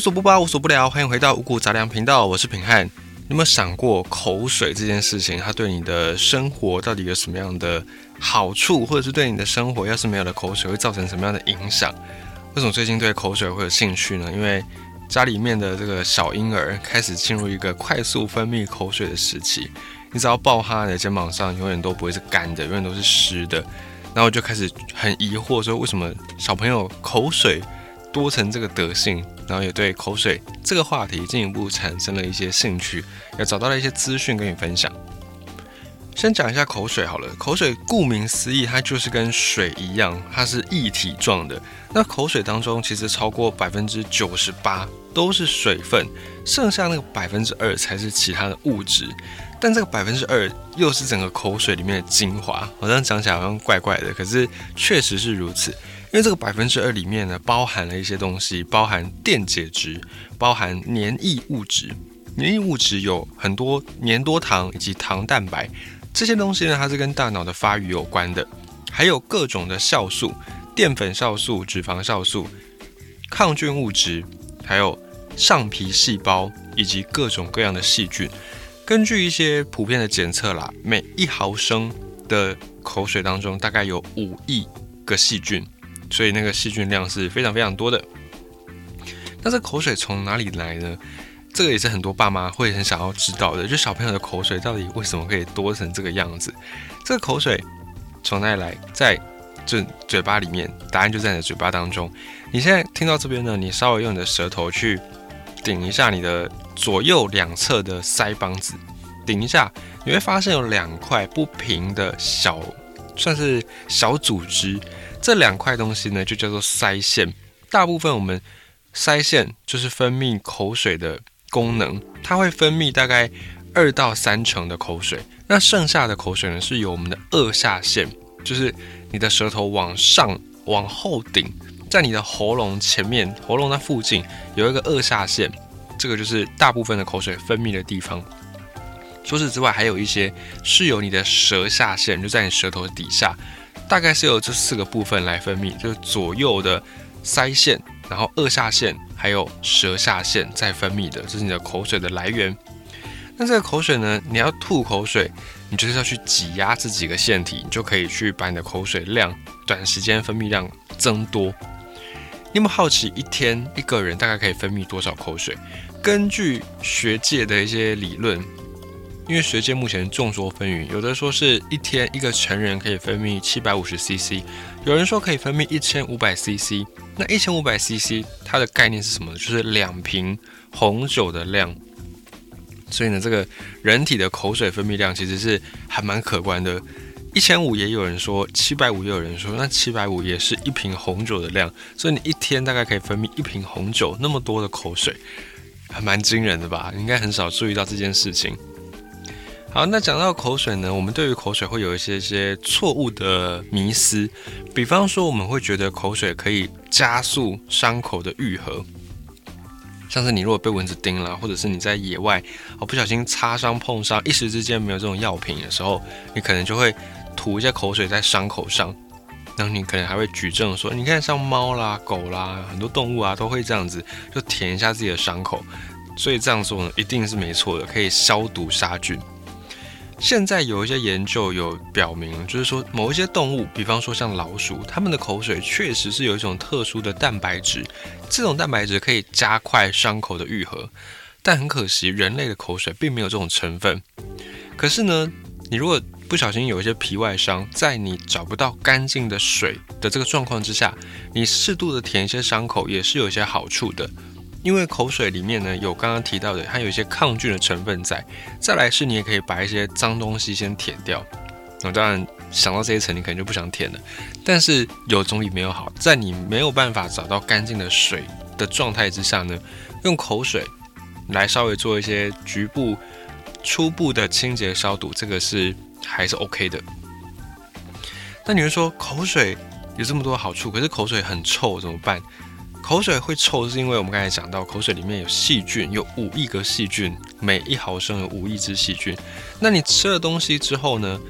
无所不包，无所不聊，欢迎回到五谷杂粮频道，我是平汉。有没有想过口水这件事情，它对你的生活到底有什么样的好处，或者是对你的生活，要是没有了口水，会造成什么样的影响？为什么最近对口水会有兴趣呢？因为家里面的这个小婴儿开始进入一个快速分泌口水的时期，你只要抱他的肩膀上，永远都不会是干的，永远都是湿的。然后就开始很疑惑，说为什么小朋友口水多成这个德性？然后也对口水这个话题进一步产生了一些兴趣，也找到了一些资讯跟你分享。先讲一下口水好了，口水顾名思义，它就是跟水一样，它是液体状的。那口水当中其实超过百分之九十八都是水分，剩下那个百分之二才是其他的物质。但这个百分之二又是整个口水里面的精华，好像讲起来好像怪怪的，可是确实是如此。因为这个百分之二里面呢，包含了一些东西，包含电解质，包含黏液物质。黏液物质有很多黏多糖以及糖蛋白，这些东西呢，它是跟大脑的发育有关的。还有各种的酵素，淀粉酵素、脂肪酵素、抗菌物质，还有上皮细胞以及各种各样的细菌。根据一些普遍的检测啦，每一毫升的口水当中大概有五亿个细菌。所以那个细菌量是非常非常多的。那这口水从哪里来呢？这个也是很多爸妈会很想要知道的，就小朋友的口水到底为什么可以多成这个样子？这个口水从哪里来？在这嘴巴里面，答案就在你的嘴巴当中。你现在听到这边呢，你稍微用你的舌头去顶一下你的左右两侧的腮帮子，顶一下，你会发现有两块不平的小，算是小组织。这两块东西呢，就叫做腮腺。大部分我们腮腺就是分泌口水的功能，它会分泌大概二到三成的口水。那剩下的口水呢，是由我们的颚下腺，就是你的舌头往上往后顶，在你的喉咙前面，喉咙那附近有一个颚下腺，这个就是大部分的口水分泌的地方。除此之外，还有一些是由你的舌下腺，就在你舌头底下。大概是由这四个部分来分泌，就是左右的腮腺，然后颚下腺，还有舌下腺在分泌的，这是你的口水的来源。那这个口水呢，你要吐口水，你就是要去挤压这几个腺体，你就可以去把你的口水量短时间分泌量增多。你有没有好奇，一天一个人大概可以分泌多少口水？根据学界的一些理论。因为学界目前众说纷纭，有的说是一天一个成人可以分泌七百五十 CC，有人说可以分泌一千五百 CC。那一千五百 CC 它的概念是什么呢？就是两瓶红酒的量。所以呢，这个人体的口水分泌量其实是还蛮可观的。一千五也有人说，七百五也有人说，那七百五也是一瓶红酒的量。所以你一天大概可以分泌一瓶红酒那么多的口水，还蛮惊人的吧？应该很少注意到这件事情。好，那讲到口水呢，我们对于口水会有一些些错误的迷思，比方说我们会觉得口水可以加速伤口的愈合，像是你如果被蚊子叮了，或者是你在野外哦不小心擦伤碰伤，一时之间没有这种药品的时候，你可能就会吐一些口水在伤口上，然后你可能还会举证说，你看像猫啦、狗啦，很多动物啊都会这样子，就舔一下自己的伤口，所以这样做呢一定是没错的，可以消毒杀菌。现在有一些研究有表明，就是说某一些动物，比方说像老鼠，它们的口水确实是有一种特殊的蛋白质，这种蛋白质可以加快伤口的愈合。但很可惜，人类的口水并没有这种成分。可是呢，你如果不小心有一些皮外伤，在你找不到干净的水的这个状况之下，你适度的舔一些伤口也是有一些好处的。因为口水里面呢有刚刚提到的，它有一些抗菌的成分在。再来是，你也可以把一些脏东西先舔掉。那当然想到这一层，你可能就不想舔了。但是有总比没有好，在你没有办法找到干净的水的状态之下呢，用口水来稍微做一些局部、初步的清洁消毒，这个是还是 OK 的。那你会说口水有这么多好处，可是口水很臭怎么办？口水会臭，是因为我们刚才讲到，口水里面有细菌，有五亿个细菌，每一毫升有五亿只细菌。那你吃了东西之后呢？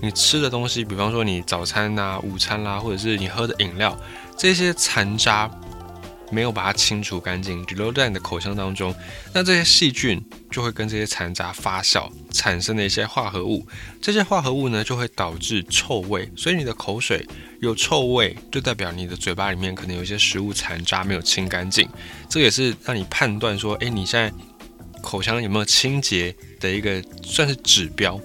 你吃的东西，比方说你早餐呐、午餐啦，或者是你喝的饮料，这些残渣没有把它清除干净，留在你的口腔当中，那这些细菌就会跟这些残渣发酵，产生的一些化合物。这些化合物呢，就会导致臭味。所以你的口水有臭味，就代表你的嘴巴里面可能有一些食物残渣没有清干净。这也是让你判断说，哎，你现在口腔有没有清洁的一个算是指标。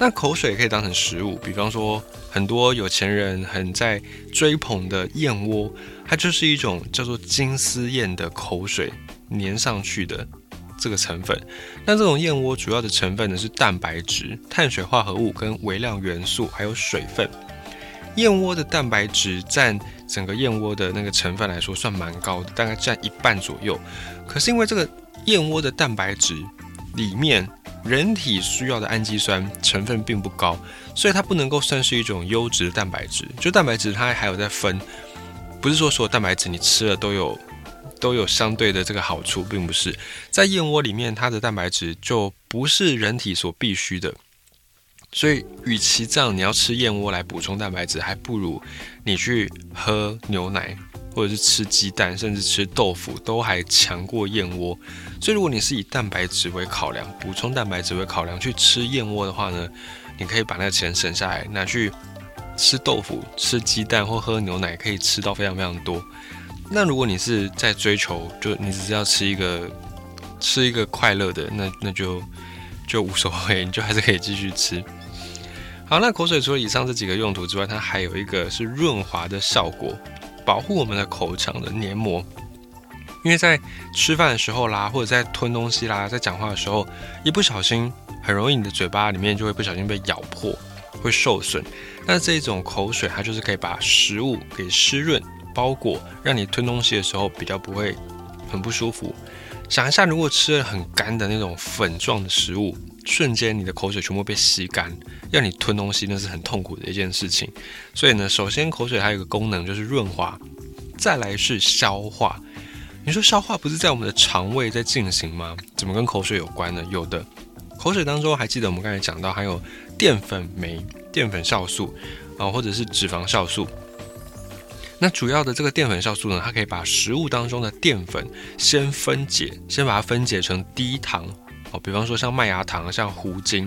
那口水可以当成食物，比方说很多有钱人很在追捧的燕窝，它就是一种叫做金丝燕的口水粘上去的这个成分。那这种燕窝主要的成分呢是蛋白质、碳水化合物跟微量元素，还有水分。燕窝的蛋白质占整个燕窝的那个成分来说算蛮高的，大概占一半左右。可是因为这个燕窝的蛋白质里面，人体需要的氨基酸成分并不高，所以它不能够算是一种优质的蛋白质。就蛋白质它还有在分，不是说所有蛋白质你吃了都有都有相对的这个好处，并不是在燕窝里面它的蛋白质就不是人体所必须的。所以，与其这样，你要吃燕窝来补充蛋白质，还不如你去喝牛奶。或者是吃鸡蛋，甚至吃豆腐，都还强过燕窝。所以，如果你是以蛋白质为考量，补充蛋白质为考量去吃燕窝的话呢，你可以把那个钱省下来，拿去吃豆腐、吃鸡蛋或喝牛奶，可以吃到非常非常多。那如果你是在追求，就你只是要吃一个吃一个快乐的，那那就就无所谓，你就还是可以继续吃。好，那口水除了以上这几个用途之外，它还有一个是润滑的效果。保护我们的口腔的黏膜，因为在吃饭的时候啦，或者在吞东西啦，在讲话的时候，一不小心，很容易你的嘴巴里面就会不小心被咬破，会受损。那这种口水，它就是可以把食物给湿润包裹，让你吞东西的时候比较不会很不舒服。想一下，如果吃了很干的那种粉状的食物。瞬间，你的口水全部被吸干，要你吞东西，那是很痛苦的一件事情。所以呢，首先口水还有一个功能就是润滑，再来是消化。你说消化不是在我们的肠胃在进行吗？怎么跟口水有关呢？有的，口水当中还记得我们刚才讲到，还有淀粉酶、淀粉酵素啊，或者是脂肪酵素。那主要的这个淀粉酵素呢，它可以把食物当中的淀粉先分解，先把它分解成低糖。哦，比方说像麦芽糖、像糊精，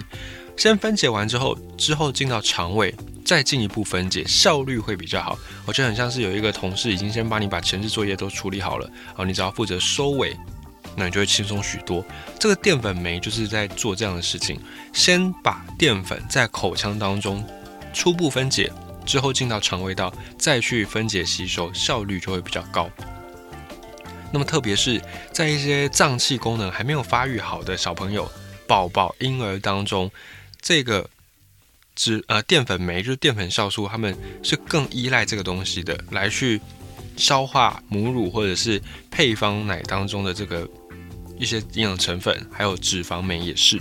先分解完之后，之后进到肠胃，再进一步分解，效率会比较好。我觉得很像是有一个同事已经先帮你把前置作业都处理好了，哦，你只要负责收尾，那你就会轻松许多。这个淀粉酶就是在做这样的事情，先把淀粉在口腔当中初步分解，之后进到肠胃道，再去分解吸收，效率就会比较高。那么，特别是在一些脏器功能还没有发育好的小朋友、宝宝、婴儿当中，这个脂呃淀粉酶就是淀粉酵素，他们是更依赖这个东西的，来去消化母乳或者是配方奶当中的这个一些营养成分，还有脂肪酶也是。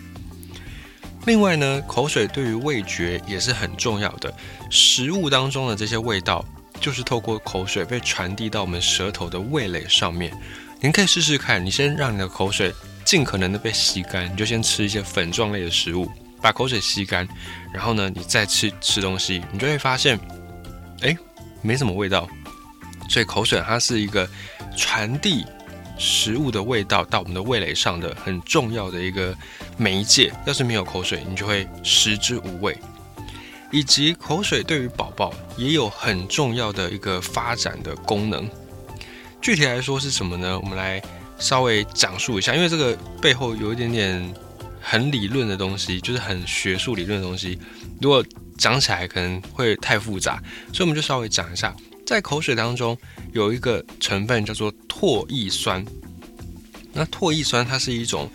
另外呢，口水对于味觉也是很重要的，食物当中的这些味道。就是透过口水被传递到我们舌头的味蕾上面。您可以试试看，你先让你的口水尽可能的被吸干，你就先吃一些粉状类的食物，把口水吸干，然后呢，你再吃吃东西，你就会发现，哎，没什么味道。所以口水它是一个传递食物的味道到我们的味蕾上的很重要的一个媒介。要是没有口水，你就会食之无味。以及口水对于宝宝也有很重要的一个发展的功能。具体来说是什么呢？我们来稍微讲述一下，因为这个背后有一点点很理论的东西，就是很学术理论的东西。如果讲起来可能会太复杂，所以我们就稍微讲一下，在口水当中有一个成分叫做唾液酸。那唾液酸它是一种。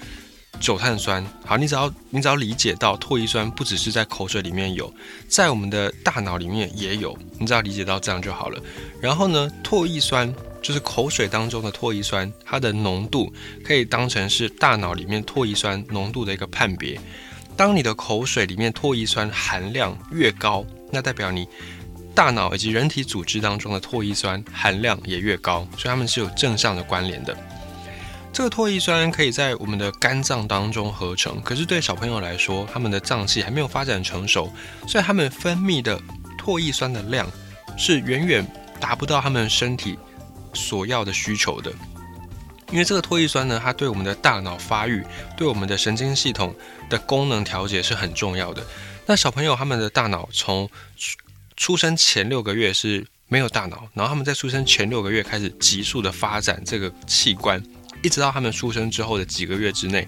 酒碳酸，好，你只要你只要理解到唾液酸不只是在口水里面有，在我们的大脑里面也有，你只要理解到这样就好了。然后呢，唾液酸就是口水当中的唾液酸，它的浓度可以当成是大脑里面唾液酸浓度的一个判别。当你的口水里面唾液酸含量越高，那代表你大脑以及人体组织当中的唾液酸含量也越高，所以它们是有正向的关联的。这个唾液酸可以在我们的肝脏当中合成，可是对小朋友来说，他们的脏器还没有发展成熟，所以他们分泌的唾液酸的量是远远达不到他们身体所要的需求的。因为这个唾液酸呢，它对我们的大脑发育、对我们的神经系统的功能调节是很重要的。那小朋友他们的大脑从出出生前六个月是没有大脑，然后他们在出生前六个月开始急速的发展这个器官，一直到他们出生之后的几个月之内，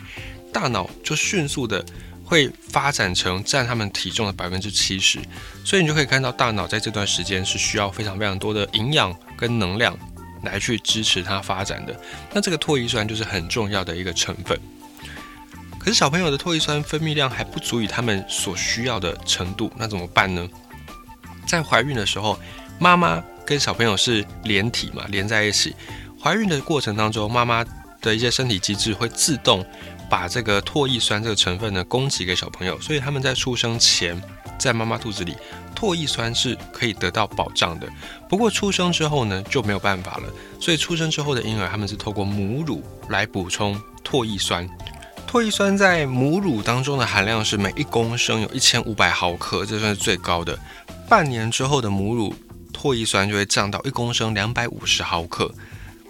大脑就迅速的会发展成占他们体重的百分之七十，所以你就可以看到大脑在这段时间是需要非常非常多的营养跟能量。来去支持它发展的，那这个唾液酸就是很重要的一个成分。可是小朋友的唾液酸分泌量还不足以他们所需要的程度，那怎么办呢？在怀孕的时候，妈妈跟小朋友是连体嘛，连在一起。怀孕的过程当中，妈妈的一些身体机制会自动把这个唾液酸这个成分呢供给给小朋友，所以他们在出生前，在妈妈肚子里。唾液酸是可以得到保障的，不过出生之后呢就没有办法了。所以出生之后的婴儿，他们是透过母乳来补充唾液酸。唾液酸在母乳当中的含量是每一公升有一千五百毫克，这算是最高的。半年之后的母乳唾液酸就会降到一公升两百五十毫克。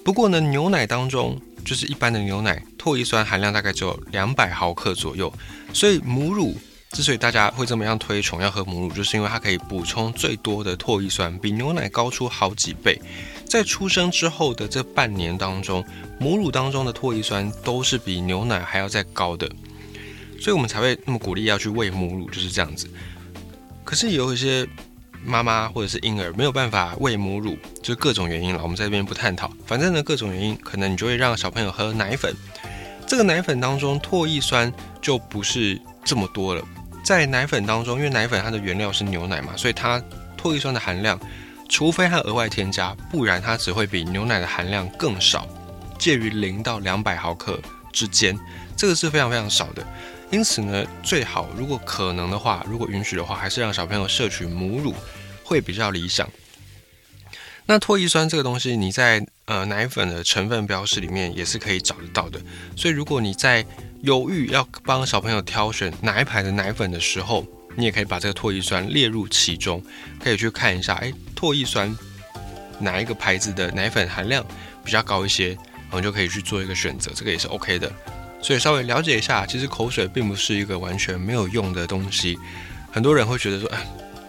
不过呢，牛奶当中就是一般的牛奶，唾液酸含量大概只有两百毫克左右，所以母乳。之所以大家会这么样推崇要喝母乳，就是因为它可以补充最多的唾液酸，比牛奶高出好几倍。在出生之后的这半年当中，母乳当中的唾液酸都是比牛奶还要再高的，所以我们才会那么鼓励要去喂母乳，就是这样子。可是有一些妈妈或者是婴儿没有办法喂母乳，就是各种原因了，我们在这边不探讨。反正呢，各种原因，可能你就会让小朋友喝奶粉，这个奶粉当中唾液酸就不是这么多了。在奶粉当中，因为奶粉它的原料是牛奶嘛，所以它唾液酸的含量，除非它额外添加，不然它只会比牛奶的含量更少，介于零到两百毫克之间，这个是非常非常少的。因此呢，最好如果可能的话，如果允许的话，还是让小朋友摄取母乳会比较理想。那唾液酸这个东西，你在呃奶粉的成分标识里面也是可以找得到的，所以如果你在犹豫要帮小朋友挑选哪一排的奶粉的时候，你也可以把这个唾液酸列入其中，可以去看一下，哎，唾液酸哪一个牌子的奶粉含量比较高一些，然后就可以去做一个选择，这个也是 OK 的。所以稍微了解一下，其实口水并不是一个完全没有用的东西。很多人会觉得说，哎，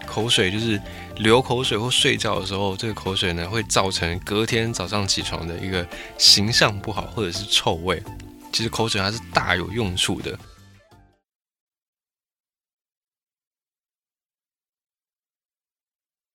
口水就是流口水或睡觉的时候，这个口水呢会造成隔天早上起床的一个形象不好或者是臭味。其实口水还是大有用处的。